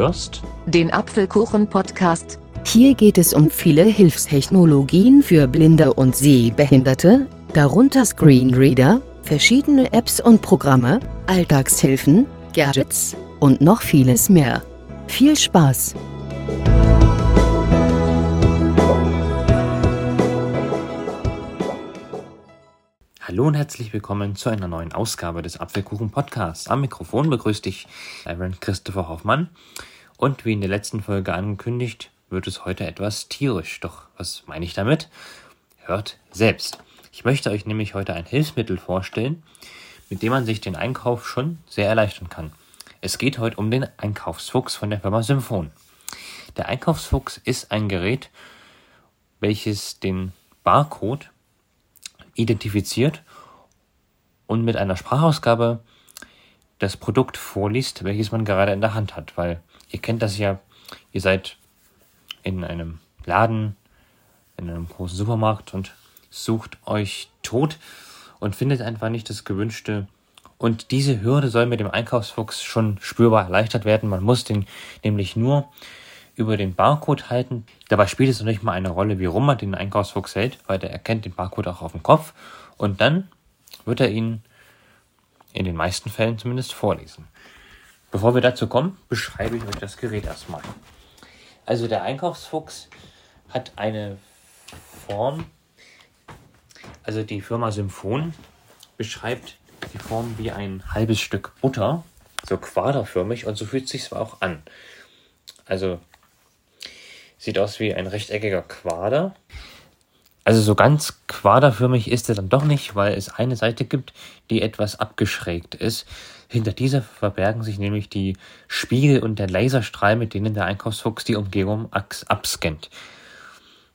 hörst den Apfelkuchen-Podcast. Hier geht es um viele Hilfstechnologien für Blinde und Sehbehinderte, darunter Screenreader, verschiedene Apps und Programme, Alltagshilfen, Gadgets und noch vieles mehr. Viel Spaß! Hallo und herzlich willkommen zu einer neuen Ausgabe des Apfelkuchen Podcasts. Am Mikrofon begrüßt dich Aaron Christopher Hoffmann. Und wie in der letzten Folge angekündigt, wird es heute etwas tierisch. Doch was meine ich damit? Hört selbst. Ich möchte euch nämlich heute ein Hilfsmittel vorstellen, mit dem man sich den Einkauf schon sehr erleichtern kann. Es geht heute um den Einkaufsfuchs von der Firma Symphon. Der Einkaufsfuchs ist ein Gerät, welches den Barcode identifiziert und mit einer Sprachausgabe das Produkt vorliest, welches man gerade in der Hand hat. Weil ihr kennt das ja, ihr seid in einem Laden, in einem großen Supermarkt und sucht euch tot und findet einfach nicht das gewünschte. Und diese Hürde soll mit dem Einkaufsfuchs schon spürbar erleichtert werden. Man muss den nämlich nur über den Barcode halten. Dabei spielt es noch nicht mal eine Rolle, wie rum man den Einkaufsfuchs hält, weil der erkennt den Barcode auch auf dem Kopf und dann wird er ihn in den meisten Fällen zumindest vorlesen. Bevor wir dazu kommen, beschreibe ich euch das Gerät erstmal. Also der Einkaufsfuchs hat eine Form, also die Firma Symphon beschreibt die Form wie ein halbes Stück Butter, so quaderförmig und so fühlt es sich auch an. Also Sieht aus wie ein rechteckiger Quader. Also so ganz quaderförmig ist er dann doch nicht, weil es eine Seite gibt, die etwas abgeschrägt ist. Hinter dieser verbergen sich nämlich die Spiegel und der Laserstrahl, mit denen der Einkaufsfuchs die Umgebung abscannt.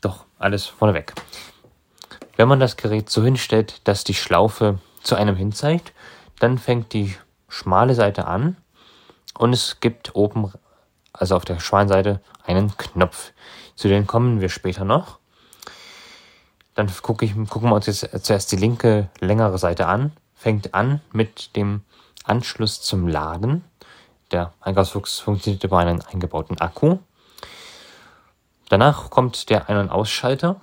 Doch alles vorneweg. Wenn man das Gerät so hinstellt, dass die Schlaufe zu einem hinzeigt, dann fängt die schmale Seite an und es gibt oben also auf der Schwanseite, einen Knopf. Zu denen kommen wir später noch. Dann gucke ich, gucken wir uns jetzt zuerst die linke, längere Seite an. Fängt an mit dem Anschluss zum Laden. Der Eingangsfuchs funktioniert über einen eingebauten Akku. Danach kommt der Ein- und Ausschalter.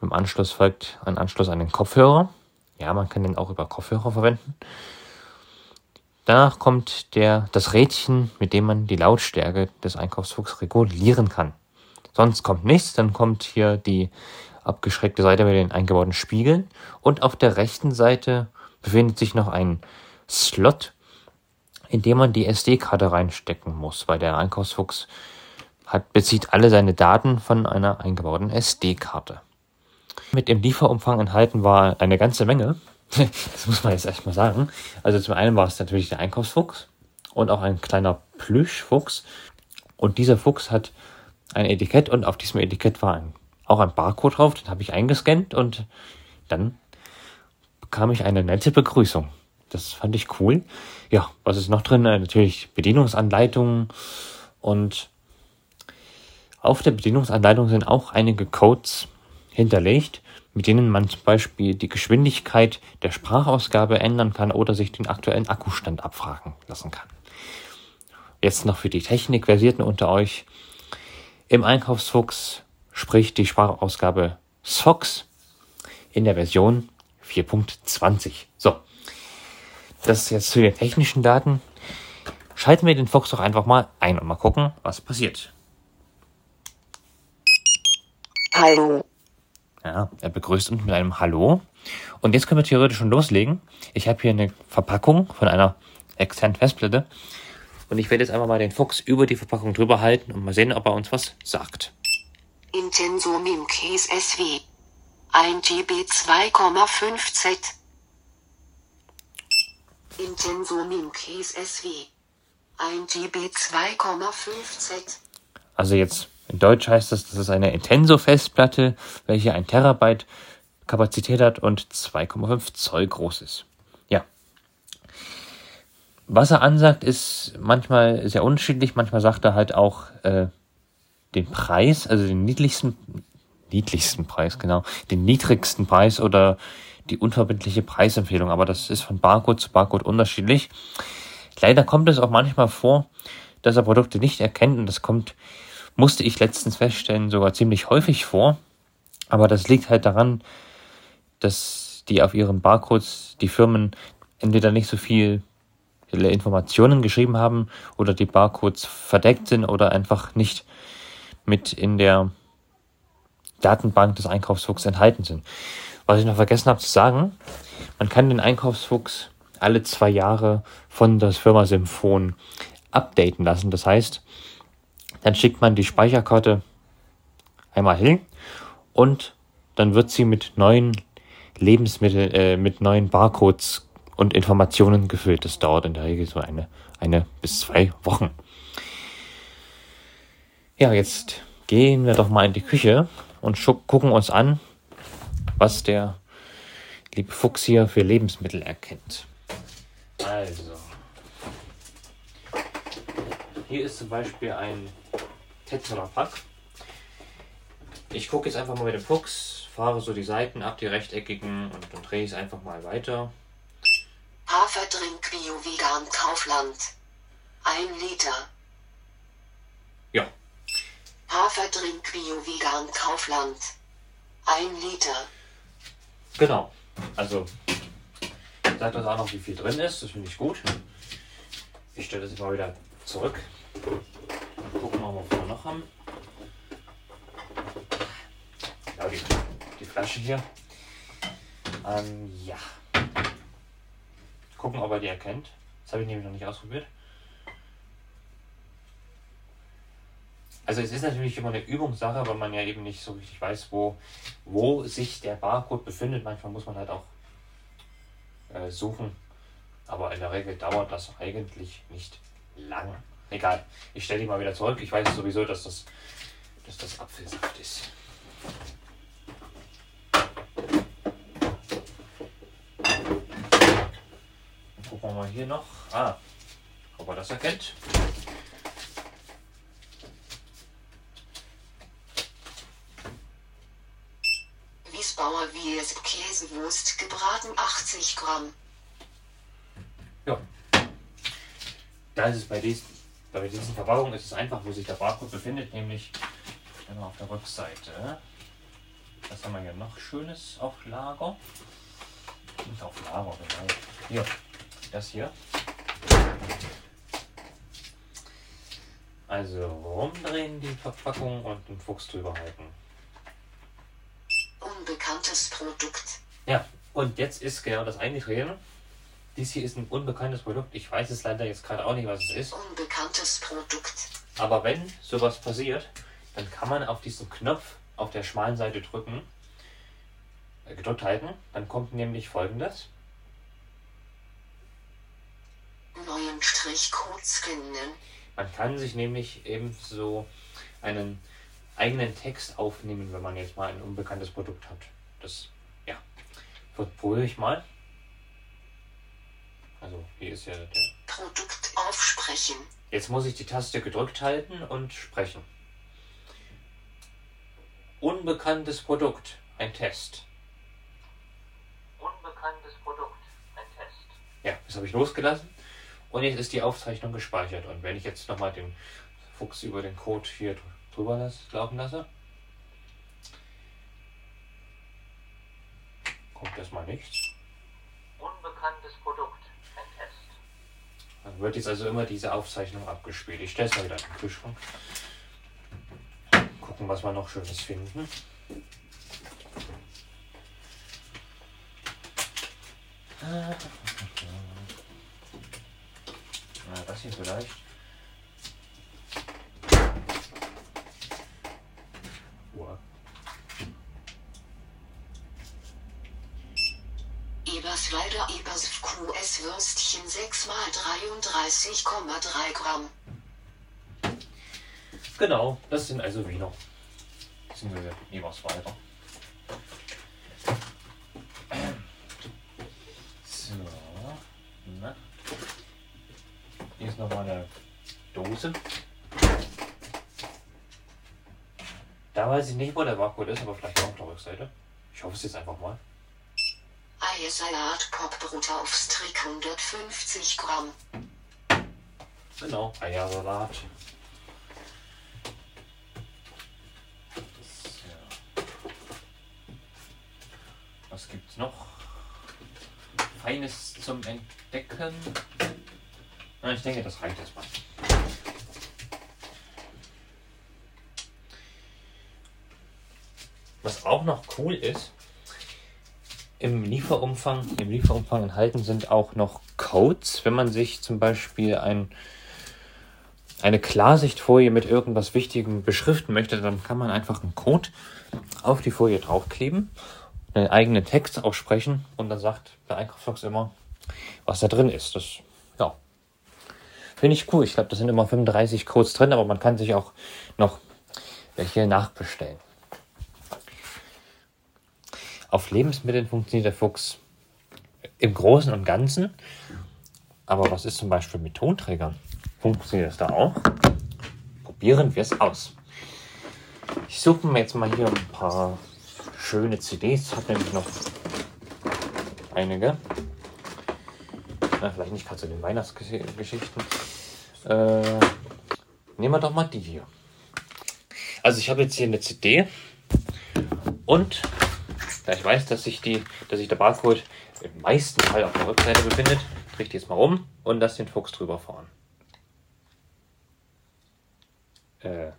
Im Anschluss folgt ein Anschluss an den Kopfhörer. Ja, man kann den auch über Kopfhörer verwenden. Danach kommt der, das Rädchen, mit dem man die Lautstärke des Einkaufsfuchs regulieren kann. Sonst kommt nichts, dann kommt hier die abgeschreckte Seite mit den eingebauten Spiegeln und auf der rechten Seite befindet sich noch ein Slot, in dem man die SD-Karte reinstecken muss, weil der Einkaufsfuchs hat, bezieht alle seine Daten von einer eingebauten SD-Karte. Mit dem Lieferumfang enthalten war eine ganze Menge, das muss man jetzt erstmal sagen. Also zum einen war es natürlich der Einkaufsfuchs und auch ein kleiner Plüschfuchs. Und dieser Fuchs hat ein Etikett und auf diesem Etikett war ein, auch ein Barcode drauf, den habe ich eingescannt und dann bekam ich eine nette Begrüßung. Das fand ich cool. Ja, was ist noch drin? Äh, natürlich Bedienungsanleitungen und auf der Bedienungsanleitung sind auch einige Codes hinterlegt, mit denen man zum Beispiel die Geschwindigkeit der Sprachausgabe ändern kann oder sich den aktuellen Akkustand abfragen lassen kann. Jetzt noch für die Technikversierten unter euch. Im Einkaufsfuchs spricht die Sprachausgabe SOX in der Version 4.20. So, das ist jetzt zu den technischen Daten. Schalten wir den Fuchs doch einfach mal ein und mal gucken, was passiert. Hallo. Ja, er begrüßt uns mit einem Hallo. Und jetzt können wir theoretisch schon loslegen. Ich habe hier eine Verpackung von einer externen Festplatte. Und ich werde jetzt einfach mal den Fuchs über die Verpackung drüber halten und mal sehen, ob er uns was sagt. Intenso Mim Case SW. 1 GB 2,5 Z. Intenso Mim Case SW. 1 GB 2,5 Z. Also jetzt in Deutsch heißt das, das ist eine Intenso-Festplatte, welche ein Terabyte Kapazität hat und 2,5 Zoll groß ist. Ja. Was er ansagt, ist manchmal sehr unterschiedlich. Manchmal sagt er halt auch äh, den Preis, also den niedlichsten, niedlichsten Preis, genau, den niedrigsten Preis oder die unverbindliche Preisempfehlung. Aber das ist von Barcode zu Barcode unterschiedlich. Leider kommt es auch manchmal vor, dass er Produkte nicht erkennt und das kommt, musste ich letztens feststellen, sogar ziemlich häufig vor. Aber das liegt halt daran, dass die auf ihren Barcodes die Firmen entweder nicht so viel Informationen geschrieben haben oder die Barcodes verdeckt sind oder einfach nicht mit in der Datenbank des Einkaufsfuchs enthalten sind. Was ich noch vergessen habe zu sagen, man kann den Einkaufsfuchs alle zwei Jahre von der Firma Symphon updaten lassen. Das heißt, dann schickt man die Speicherkarte einmal hin und dann wird sie mit neuen Lebensmitteln, äh, mit neuen Barcodes und Informationen gefüllt. Das dauert in der Regel so eine, eine bis zwei Wochen. Ja, jetzt gehen wir doch mal in die Küche und gucken uns an, was der liebe Fuchs hier für Lebensmittel erkennt. Also, hier ist zum Beispiel ein Tetrapack. Ich gucke jetzt einfach mal mit dem Fuchs, fahre so die Seiten ab, die rechteckigen, und dann drehe ich es einfach mal weiter. Haferdrink Bio Vegan Kaufland. Ein Liter. Ja. Haferdrink Bio Vegan Kaufland. Ein Liter. Genau. Also, sagt uns auch noch, wie viel drin ist. Das finde ich gut. Ich stelle das jetzt mal wieder zurück. Gucken wir mal, was wir noch haben. Ja, die, die Flasche hier. Ähm, ja. Gucken, ob er die erkennt. Das habe ich nämlich noch nicht ausprobiert. Also es ist natürlich immer eine Übungssache, weil man ja eben nicht so richtig weiß, wo, wo sich der Barcode befindet. Manchmal muss man halt auch äh, suchen. Aber in der Regel dauert das eigentlich nicht lang. Egal, ich stelle die mal wieder zurück. Ich weiß sowieso, dass das, dass das Apfelsaft ist. Gucken wir mal hier noch. Ah, ob er das erkennt. Wiesbauer Wies Käsewurst gebraten 80 Gramm. Ja. Da ist es bei diesen, bei diesen Verpackungen ist es einfach, wo sich der Barcode befindet, nämlich immer auf der Rückseite. Was haben wir hier noch Schönes auf Lager? Nicht auf Lager, genau. Hier, das hier. Also rumdrehen die Verpackung und den Fuchs drüber halten. Unbekanntes Produkt. Ja, und jetzt ist genau das eingetreten. Dies hier ist ein unbekanntes Produkt. Ich weiß es leider jetzt gerade auch nicht, was es ist. Unbekanntes Produkt. Aber wenn sowas passiert, dann kann man auf diesen Knopf auf der schmalen Seite drücken, äh, gedrückt halten. Dann kommt nämlich folgendes. Neuen Strichcode scannen. Man kann sich nämlich eben so einen eigenen Text aufnehmen, wenn man jetzt mal ein unbekanntes Produkt hat. Das, ja, probiere ich mal. Also hier ist ja der. Produkt aufsprechen. Jetzt muss ich die Taste gedrückt halten und sprechen. Unbekanntes Produkt, ein Test. Unbekanntes Produkt, ein Test. Ja, das habe ich losgelassen. Und jetzt ist die Aufzeichnung gespeichert. Und wenn ich jetzt nochmal den Fuchs über den Code hier drüber lasse, laufen lasse, kommt erstmal nichts. Unbekanntes Produkt, ein Test. Dann wird jetzt also immer diese Aufzeichnung abgespielt. Ich stelle es mal wieder in den Kühlschrank. Gucken, was wir noch Schönes finden. Na, das hier vielleicht. Würstchen 6 mal 33,3 Gramm. Genau, das sind also Wiener. Beziehungsweise Eberswalder. So. Na. Hier ist nochmal eine Dose. Da weiß ich nicht, wo der Barcode ist, aber vielleicht auch auf der Rückseite. Ich hoffe es jetzt einfach mal. Eiersalat Popbrot auf Strick 150 Gramm. Genau, Eiersalat. Was gibt's noch? Feines zum Entdecken. Na, ich denke, das reicht erstmal. Was auch noch cool ist, im Lieferumfang, im Lieferumfang enthalten sind auch noch Codes, wenn man sich zum Beispiel ein, eine Klarsichtfolie mit irgendwas Wichtigem beschriften möchte, dann kann man einfach einen Code auf die Folie draufkleben, einen eigenen Text aussprechen und dann sagt der Einkaufsbox immer, was da drin ist. Das, ja, finde ich cool. Ich glaube, da sind immer 35 Codes drin, aber man kann sich auch noch welche nachbestellen. Auf Lebensmitteln funktioniert der Fuchs im Großen und Ganzen. Aber was ist zum Beispiel mit Tonträgern? Funktioniert das da auch? Probieren wir es aus. Ich suche mir jetzt mal hier ein paar schöne CDs. Ich habe nämlich noch einige. Na, vielleicht nicht gerade zu den Weihnachtsgeschichten. Äh, nehmen wir doch mal die hier. Also ich habe jetzt hier eine CD und da ich weiß, dass sich, die, dass sich der Barcode im meisten Fall auf der Rückseite befindet, drehe ich die jetzt mal um und lasse den Fuchs drüber fahren. Äh.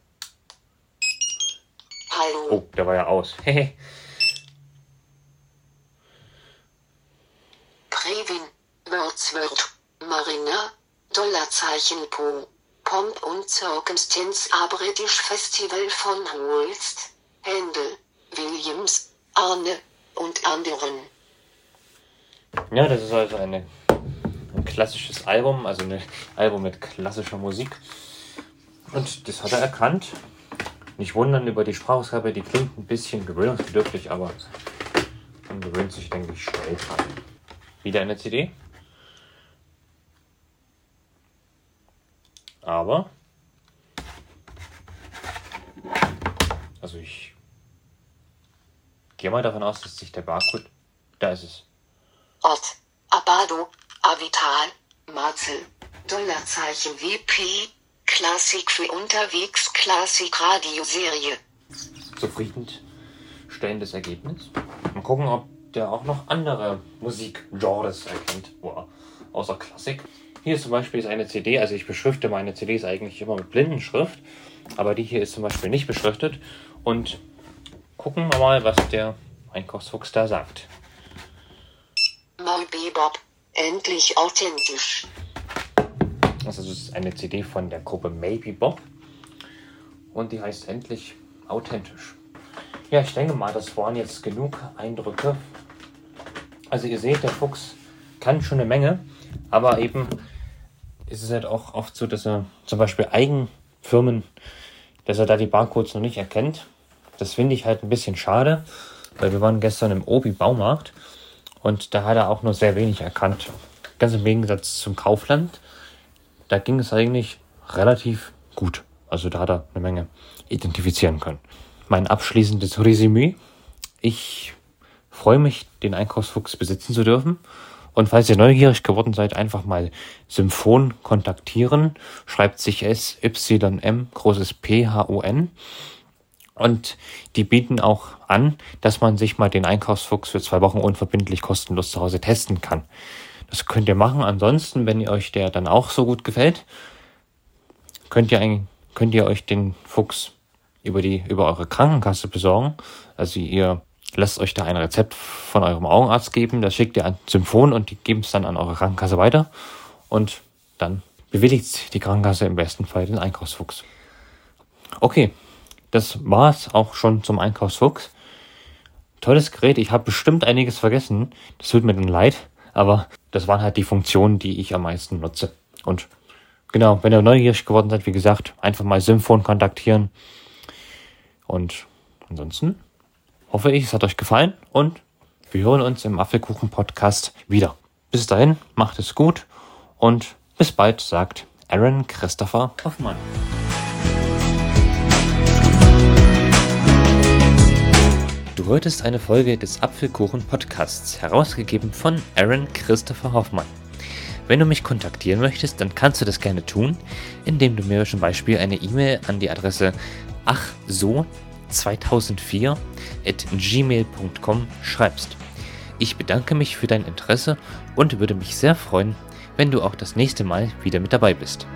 Hallo. Oh, der war ja aus. Previn, Wordsworth, Marina, Dollarzeichen Po, Pomp und Circumstance a British Festival von Holst, Händel, Williams, Arne und anderen. Ja, das ist also eine, ein klassisches Album, also ein Album mit klassischer Musik. Und das hat er erkannt. Nicht wundern über die Sprachausgabe, die klingt ein bisschen gewöhnungsbedürftig, aber man gewöhnt sich, denke ich, schnell dran. Wieder eine CD. Aber, also ich gehe mal davon aus, dass sich der Barcode, da ist es, Ort, Abado, Avital, Marzel, Dollarzeichen WP, Klassik für unterwegs, Klassik Radioserie. zufriedenstellendes Ergebnis. Mal gucken, ob der auch noch andere Musikgenres erkennt, wow, außer Klassik. Hier zum Beispiel ist eine CD, also ich beschrifte meine CDs eigentlich immer mit Blindenschrift, aber die hier ist zum Beispiel nicht beschriftet. Und gucken wir mal, was der Einkaufsfuchs da sagt. Mal Bebop, endlich authentisch. Also das ist eine CD von der Gruppe Maybe Bob und die heißt endlich authentisch. Ja, ich denke mal, das waren jetzt genug Eindrücke. Also ihr seht, der Fuchs kann schon eine Menge, aber eben ist es halt auch oft so, dass er zum Beispiel Eigenfirmen, dass er da die Barcodes noch nicht erkennt. Das finde ich halt ein bisschen schade, weil wir waren gestern im Obi Baumarkt und da hat er auch nur sehr wenig erkannt. Ganz im Gegensatz zum Kaufland da ging es eigentlich relativ gut. Also da hat er eine Menge identifizieren können. Mein abschließendes Resümee. Ich freue mich, den Einkaufsfuchs besitzen zu dürfen. Und falls ihr neugierig geworden seid, einfach mal Symphon kontaktieren. Schreibt sich S, Y, M, großes P, H, O, N. Und die bieten auch an, dass man sich mal den Einkaufsfuchs für zwei Wochen unverbindlich kostenlos zu Hause testen kann. Das könnt ihr machen. Ansonsten, wenn ihr euch der dann auch so gut gefällt, könnt ihr, ein, könnt ihr euch den Fuchs über, die, über eure Krankenkasse besorgen. Also ihr lasst euch da ein Rezept von eurem Augenarzt geben, das schickt ihr an Symphon und die geben es dann an eure Krankenkasse weiter. Und dann bewilligt die Krankenkasse im besten Fall den Einkaufsfuchs. Okay, das war's auch schon zum Einkaufsfuchs. Tolles Gerät, ich habe bestimmt einiges vergessen. Das tut mir dann leid, aber das waren halt die Funktionen, die ich am meisten nutze. Und genau, wenn ihr neugierig geworden seid, wie gesagt, einfach mal Symphon kontaktieren. Und ansonsten hoffe ich, es hat euch gefallen und wir hören uns im Apfelkuchen-Podcast wieder. Bis dahin, macht es gut und bis bald, sagt Aaron Christopher Hoffmann. Du hörtest eine Folge des Apfelkuchen Podcasts, herausgegeben von Aaron Christopher Hoffmann. Wenn du mich kontaktieren möchtest, dann kannst du das gerne tun, indem du mir zum Beispiel eine E-Mail an die Adresse achso2004 at gmail.com schreibst. Ich bedanke mich für dein Interesse und würde mich sehr freuen, wenn du auch das nächste Mal wieder mit dabei bist.